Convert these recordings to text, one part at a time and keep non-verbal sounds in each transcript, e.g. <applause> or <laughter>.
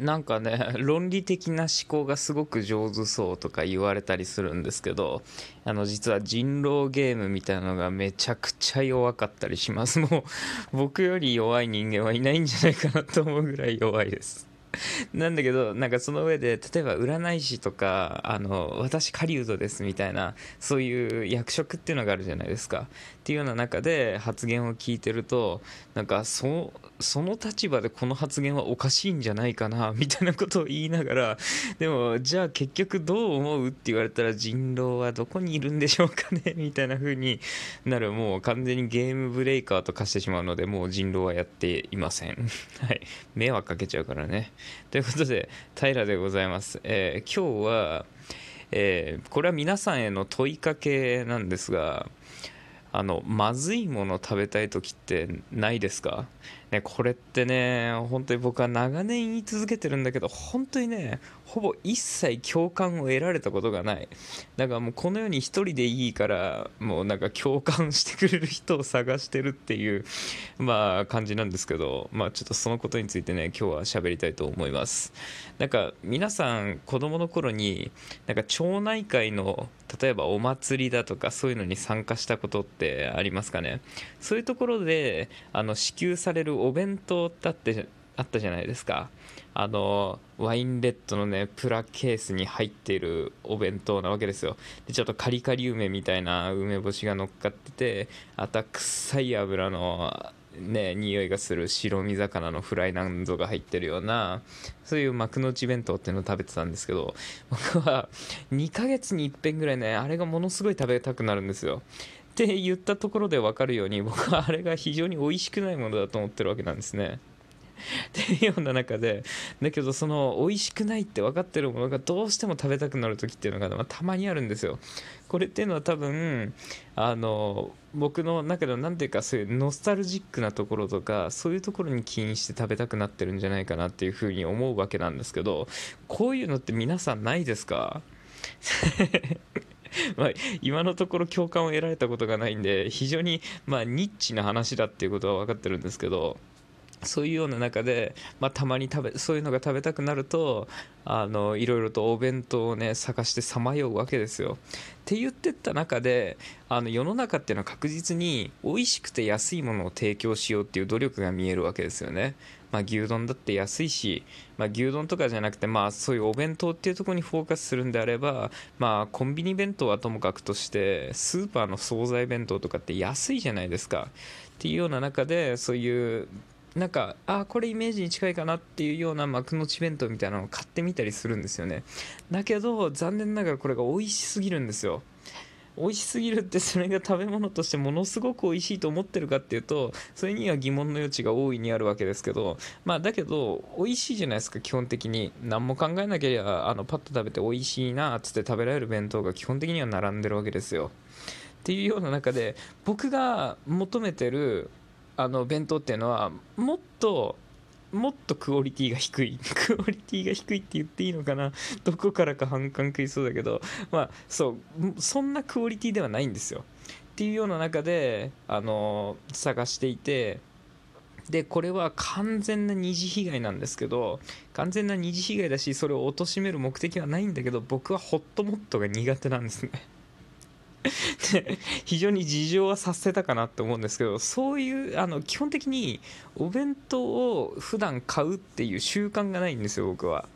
なんかね <laughs> 論理的な思考がすごく上手そうとか言われたりするんですけどあの実は人狼ゲームみたいなのがめちゃくちゃ弱かったりします。もう僕より弱い人間はいないんじゃないかなと思うぐらい弱いです。<laughs> なんだけどなんかその上で例えば占い師とかあの私狩人ですみたいなそういう役職っていうのがあるじゃないですか。っていうような中で発言を聞いてるとなんかそその立場でこの発言はおかしいんじゃないかなみたいなことを言いながらでもじゃあ結局どう思うって言われたら人狼はどこにいるんでしょうかねみたいな風になる。もう完全にゲームブレイカーと化してしまうのでもう人狼はやっていません。はい。迷惑かけちゃうからね。<laughs> ということで平でございます、えー、今日は、えー、これは皆さんへの問いかけなんですがあのまずいもの食べたい時ってないですか、ね、これってね本当に僕は長年言い続けてるんだけど本当にねほぼ一切共感を得られたことがない。だからもうこの世に一人でいいからもうなんか共感してくれる人を探してるっていうまあ感じなんですけどまあちょっとそのことについてね今日は喋りたいと思います。なんか皆さん子供の頃になんか町内会の例えばお祭りだとかそういうのに参加したことってありますかね？そういうところであの支給されるお弁当だってあったじゃないですか。あのワインレッドのねプラケースに入っているお弁当なわけですよ。でちょっとカリカリ梅みたいな梅干しが乗っかっててあとは臭い油のね匂いがする白身魚のフライなんぞが入ってるようなそういう幕の内弁当っていうのを食べてたんですけど <laughs> 僕は2ヶ月にいっぺんぐらいねあれがものすごい食べたくなるんですよ。って言ったところで分かるように僕はあれが非常に美味しくないものだと思ってるわけなんですね。っていうような中でだけどその美味しくないって分かってるものがどうしても食べたくなる時っていうのが、まあ、たまにあるんですよ。これっていうのは多分あの僕の中で何ていうかそういうノスタルジックなところとかそういうところに起因して食べたくなってるんじゃないかなっていうふうに思うわけなんですけどこういうのって皆さんないですか？<laughs> まあ、今のところ共感を得られたことがないんで非常にまあニッチな話だっていうことは分かってるんですけどそういうような中で、まあ、たまに食べそういうのが食べたくなるとあのいろいろとお弁当をね探してさまようわけですよ。って言ってった中であの世の中っていうのは確実に美味しくて安いものを提供しようっていう努力が見えるわけですよね。まあ、牛丼だって安いし、まあ、牛丼とかじゃなくて、まあ、そういうお弁当っていうところにフォーカスするんであれば、まあ、コンビニ弁当はともかくとしてスーパーの惣菜弁当とかって安いじゃないですかっていうような中でそういうなんかあこれイメージに近いかなっていうような幕の内弁当みたいなのを買ってみたりするんですよね。だけど残念ながらこれが美味しすぎるんですよ。美味しすぎるってそれが食べ物としてものすごく美味しいと思ってるかっていうとそれには疑問の余地が大いにあるわけですけどまあだけど美味しいじゃないですか基本的に。何も考えなければあのパッと食べて美味しいなっつって食べられる弁当が基本的には並んでるわけですよ。っていうような中で僕が求めてるあの弁当っていうのはもっともっとクオリティが低い <laughs> クオリティが低いって言っていいのかな？どこからか反感食いそうだけど。まあそうそんなクオリティではないんですよ。っていうような中であの探していて。でこれは完全な二次被害なんですけど完全な二次被害だしそれを貶める目的はないんだけど僕はホットモットが苦手なんですね。<laughs> 非常に事情はさせたかなって思うんですけどそういうあの基本的にお弁当を普段買うっていう習慣がないんですよ僕は。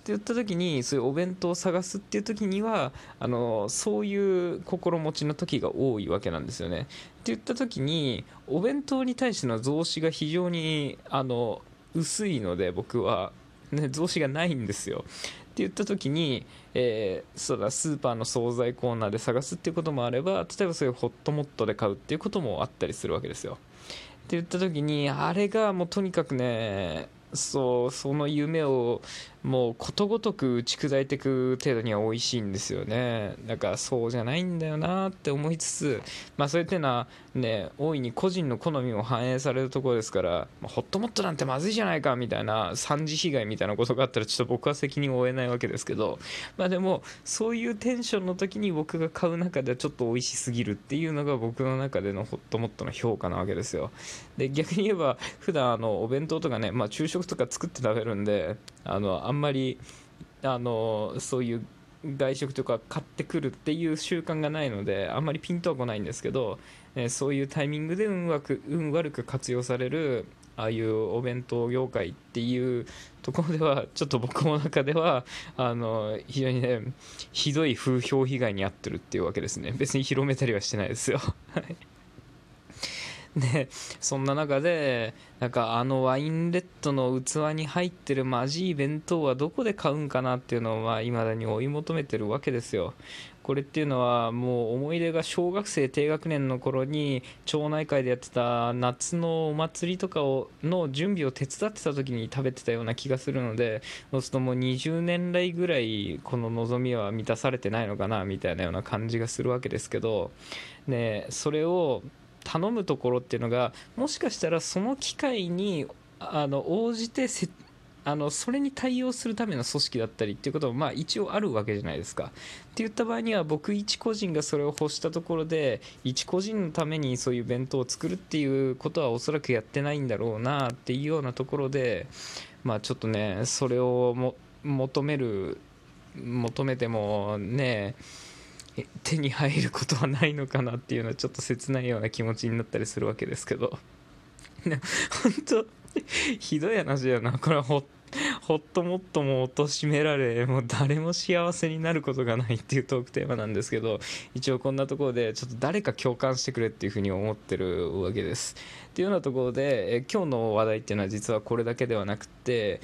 って言った時にそういうお弁当を探すっていう時にはあのそういう心持ちの時が多いわけなんですよね。って言った時にお弁当に対しての増資が非常にあの薄いので僕は、ね、増資がないんですよ。って言った時に、えー、そうだスーパーの惣菜コーナーで探すっていうこともあれば例えばそういうホットモットで買うっていうこともあったりするわけですよ。って言った時にあれがもうとにかくねそうその夢をもうことごとく打ち砕いていく程度には美味しいんですよね。だからそうじゃないんだよなって思いつつまあそういうのはね大いに個人の好みも反映されるところですから、ま、ホットモットなんてまずいじゃないかみたいな三次被害みたいなことがあったらちょっと僕は責任を負えないわけですけどまあでもそういうテンションの時に僕が買う中ではちょっと美味しすぎるっていうのが僕の中でのホットモットの評価なわけですよ。で逆に言えば普段あのお弁当とかねまあ昼食食とか作って食べるんであのあんまりあのそういう外食とか買ってくるっていう習慣がないのであんまりピンとは来ないんですけど、えーそういうタイミングで運悪運悪く活用されるああいうお弁当業界っていうところではちょっと僕の中ではあの非常にねひどい風評被害に遭ってるっていうわけですね。別に広めたりはしてないですよ。はい。で <laughs> そんな中でなんかあのワインレッドの器に入ってるマジい弁当はどこで買うんかなっていうのをいまあだに追い求めてるわけですよ。これっていうのはもう思い出が小学生低学年の頃に町内会でやってた夏のお祭りとかをの準備を手伝ってた時に食べてたような気がするのでそうするともう20年来ぐらいこの望みは満たされてないのかなみたいなような感じがするわけですけどねそれを頼むところっていうのがもしかしたらその機会にあの応じてせあのそれに対応するための組織だったりっていうこともまあ一応あるわけじゃないですか。って言った場合には僕一個人がそれを欲したところで一個人のためにそういう弁当を作るっていうことはおそらくやってないんだろうなっていうようなところでまあちょっとねそれをも求める求めてもねえ手に入ることはないのかなっていうのはちょっと切ないような気持ちになったりするわけですけど。ね <laughs> 本当ひどい話だよな。これはほほっともっとも貶められもう誰も幸せになることがないっていうトークテーマなんですけど一応こんなところでちょっと誰か共感してくれっていうふうに思ってるわけです。っていうようなところでえ今日の話題っていうのは実はこれだけではなくて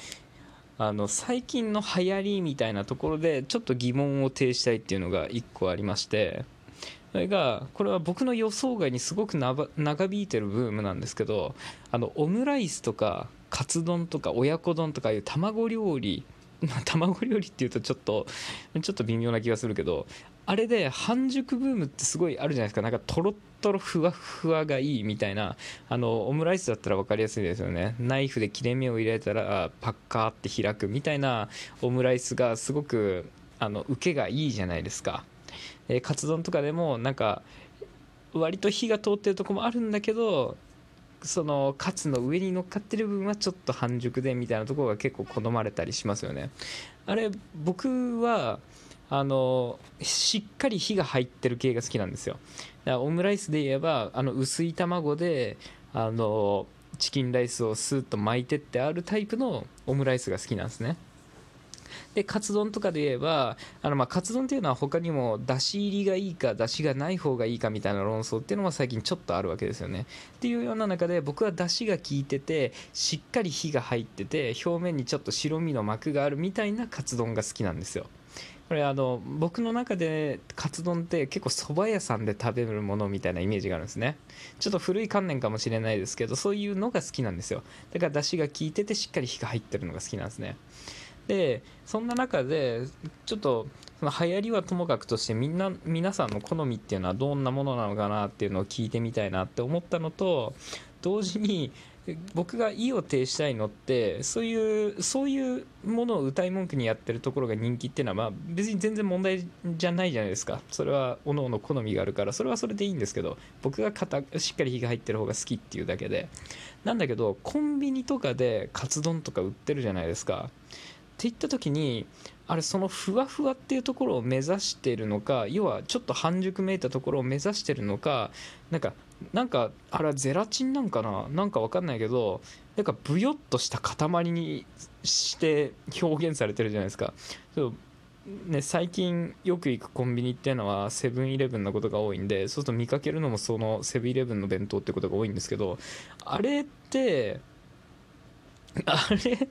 あの最近の流行りみたいなところでちょっと疑問を呈したいっていうのが1個ありましてそれがこれは僕の予想外にすごく長引いてるブームなんですけどあのオムライスとかカツ丼とか親子丼とかいう卵料理まあ <laughs> 卵料理っていうとちょっとちょっと微妙な気がするけどあれで半熟ブームってすごいあるじゃないですか。なんかとろっとろふわふわがいいみたいな。あのオムライスだったら分かりやすいですよね。ナイフで切れ目を入れたらパッカーって開くみたいな。オムライスがすごくあの受けがいいじゃないですか、えーカツ丼とかでもなんか割と火が通ってるとこもあるんだけどそのカツの上に乗っかってる部分はちょっと半熟でみたいなところが結構好まれたりしますよね。あれ僕はあのしっかり火が入ってる系が好きなんですよ。だからオムライスで言えばあの薄い卵であのチキンライスをスーッと巻いてってあるタイプのオムライスが好きなんですね。でカツ丼とかで言えばあのまあカツ丼っていうのは他にもだし入りがいいかだしがない方がいいかみたいな論争っていうのも最近ちょっとあるわけですよね。っていうような中で僕はだしが効いててしっかり火が入ってて表面にちょっと白身の膜があるみたいなカツ丼が好きなんですよ。これあの僕の中でカツ丼って結構蕎麦屋さんで食べるものみたいなイメージがあるんですね。ちょっと古い観念かもしれないですけどそういうのが好きなんですよ。だから出汁が効いててしっかり火が入ってるのが好きなんですね。でそんな中でちょっとその流行りはともかくとしてみんな皆さんの好みっていうのはどんなものなのかなっていうのを聞いてみたいなって思ったのと同時に僕が意を呈したいのってそういうそういうものを歌い文句にやってるところが人気っていうのはまあ別に全然問題じゃないじゃないですか。それは各々好みがあるから。それはそれでいいんですけど僕が肩しっかり火が入ってる方が好きっていうだけで。なんだけどコンビニとかでカツ丼とか売ってるじゃないですか。っていった時にあれそのふわふわっていうところを目指してるのか要はちょっと半熟めいたところを目指してるのかなんかなんかあれはゼラチンなんかな？なんかわかんないけどなんかブヨっとした塊にして表現されてるじゃないですか。そうね、最近よく行くコンビニっていうのはセブンイレブンのことが多いんでそうすると見かけるのもそのセブンイレブンの弁当ってことが多いんですけどあれってあれ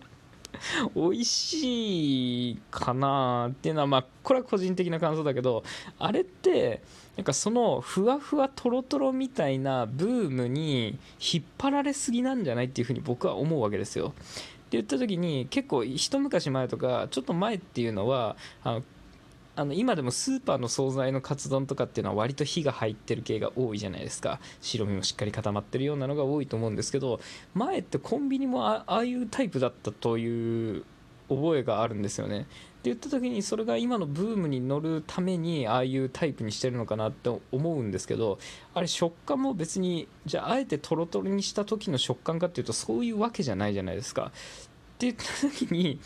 <laughs> 美味しいかなっていうのはまあこれは個人的な感想だけどあれってなんかそのふわふわとろとろみたいなブームに引っ張られすぎなんじゃないっていうふうに僕は思うわけですよ。って言った時に結構一昔前とかちょっと前っていうのはあのあの今でもスーパーの惣菜のカツ丼とかっていうのは割と火が入ってる系が多いじゃないですか。白身もしっかり固まってるようなのが多いと思うんですけど前ってコンビニもああいうタイプだったという覚えがあるんですよね。って言った時にそれが今のブームに乗るためにああいうタイプにしてるのかなって思うんですけどあれ食感も別にじゃああえてトロトロにした時の食感かっていうとそういうわけじゃないじゃないですか。って言った時に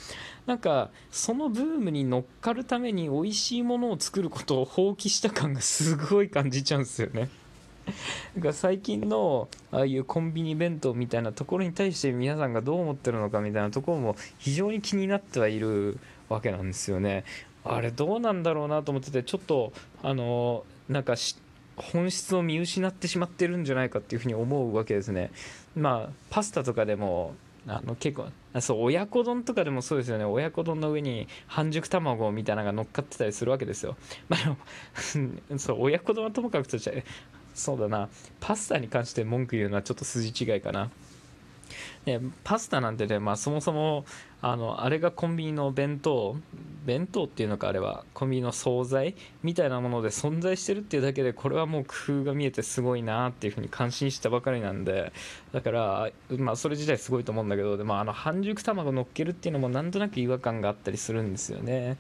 なんかそのブームに乗っかるために美味しいものを作ることを放棄した感がすごい感じちゃうんですよね。だから最近のああいうコンビニ弁当みたいなところに対して皆さんがどう思ってるのかみたいなところも非常に気になってはいるわけなんですよね。あれどうなんだろうなと思っててちょっとあのなんか本質を見失ってしまってるんじゃないかっていうふうに思うわけですね。まあパスタとかでもあの結構そう親子丼とかでもそうですよね。親子丼の上に半熟卵みたいなのが乗っかってたりするわけですよ、まあ、<laughs> そう親子丼はともかくとしてそうだな。パスタに関して文句言うのはちょっと筋違いかな。ね、パスタなんてね、まあ、そもそもあのあれがコンビニの弁当弁当っていうのかあれはコンビニの惣菜みたいなもので存在してるっていうだけでこれはもう工夫が見えてすごいなっていうふうに感心したばかりなんでだから、まあ、それ自体すごいと思うんだけどでもあの半熟卵乗っけるっていうのもなんとなく違和感があったりするんですよね。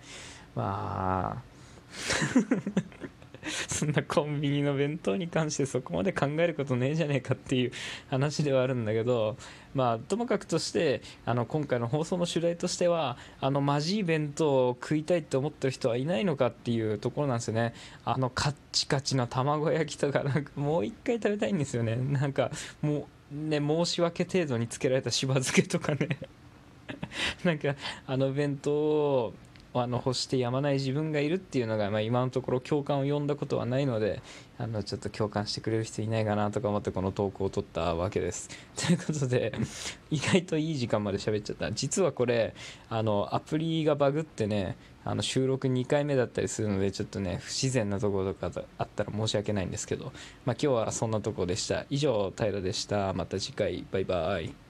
まあ。<laughs> そんなコンビニの弁当に関してそこまで考えることねえじゃねえかっていう話ではあるんだけどまあともかくとしてあの今回の放送の主題としてはあのマジい弁当を食いたいって思ってる人はいないのかっていうところなんですよね。あのカッチカチの卵焼きとかなんかもう一回食べたいんですよね。なんかもうね申し訳程度につけられたしば漬けとかね。<laughs> なんかあの弁当をあの欲してやまない自分がいるっていうのが、まあ、今のところ共感を呼んだことはないのであのちょっと共感してくれる人いないかなとか思ってこの投稿を取ったわけです。<laughs> ということで意外といい時間まで喋っちゃった。実はこれあのアプリがバグってねあの収録2回目だったりするのでちょっとね不自然なところとかあったら申し訳ないんですけど、まあ、今日はそんなとこでした。以上平でした。また次回。バイバイ。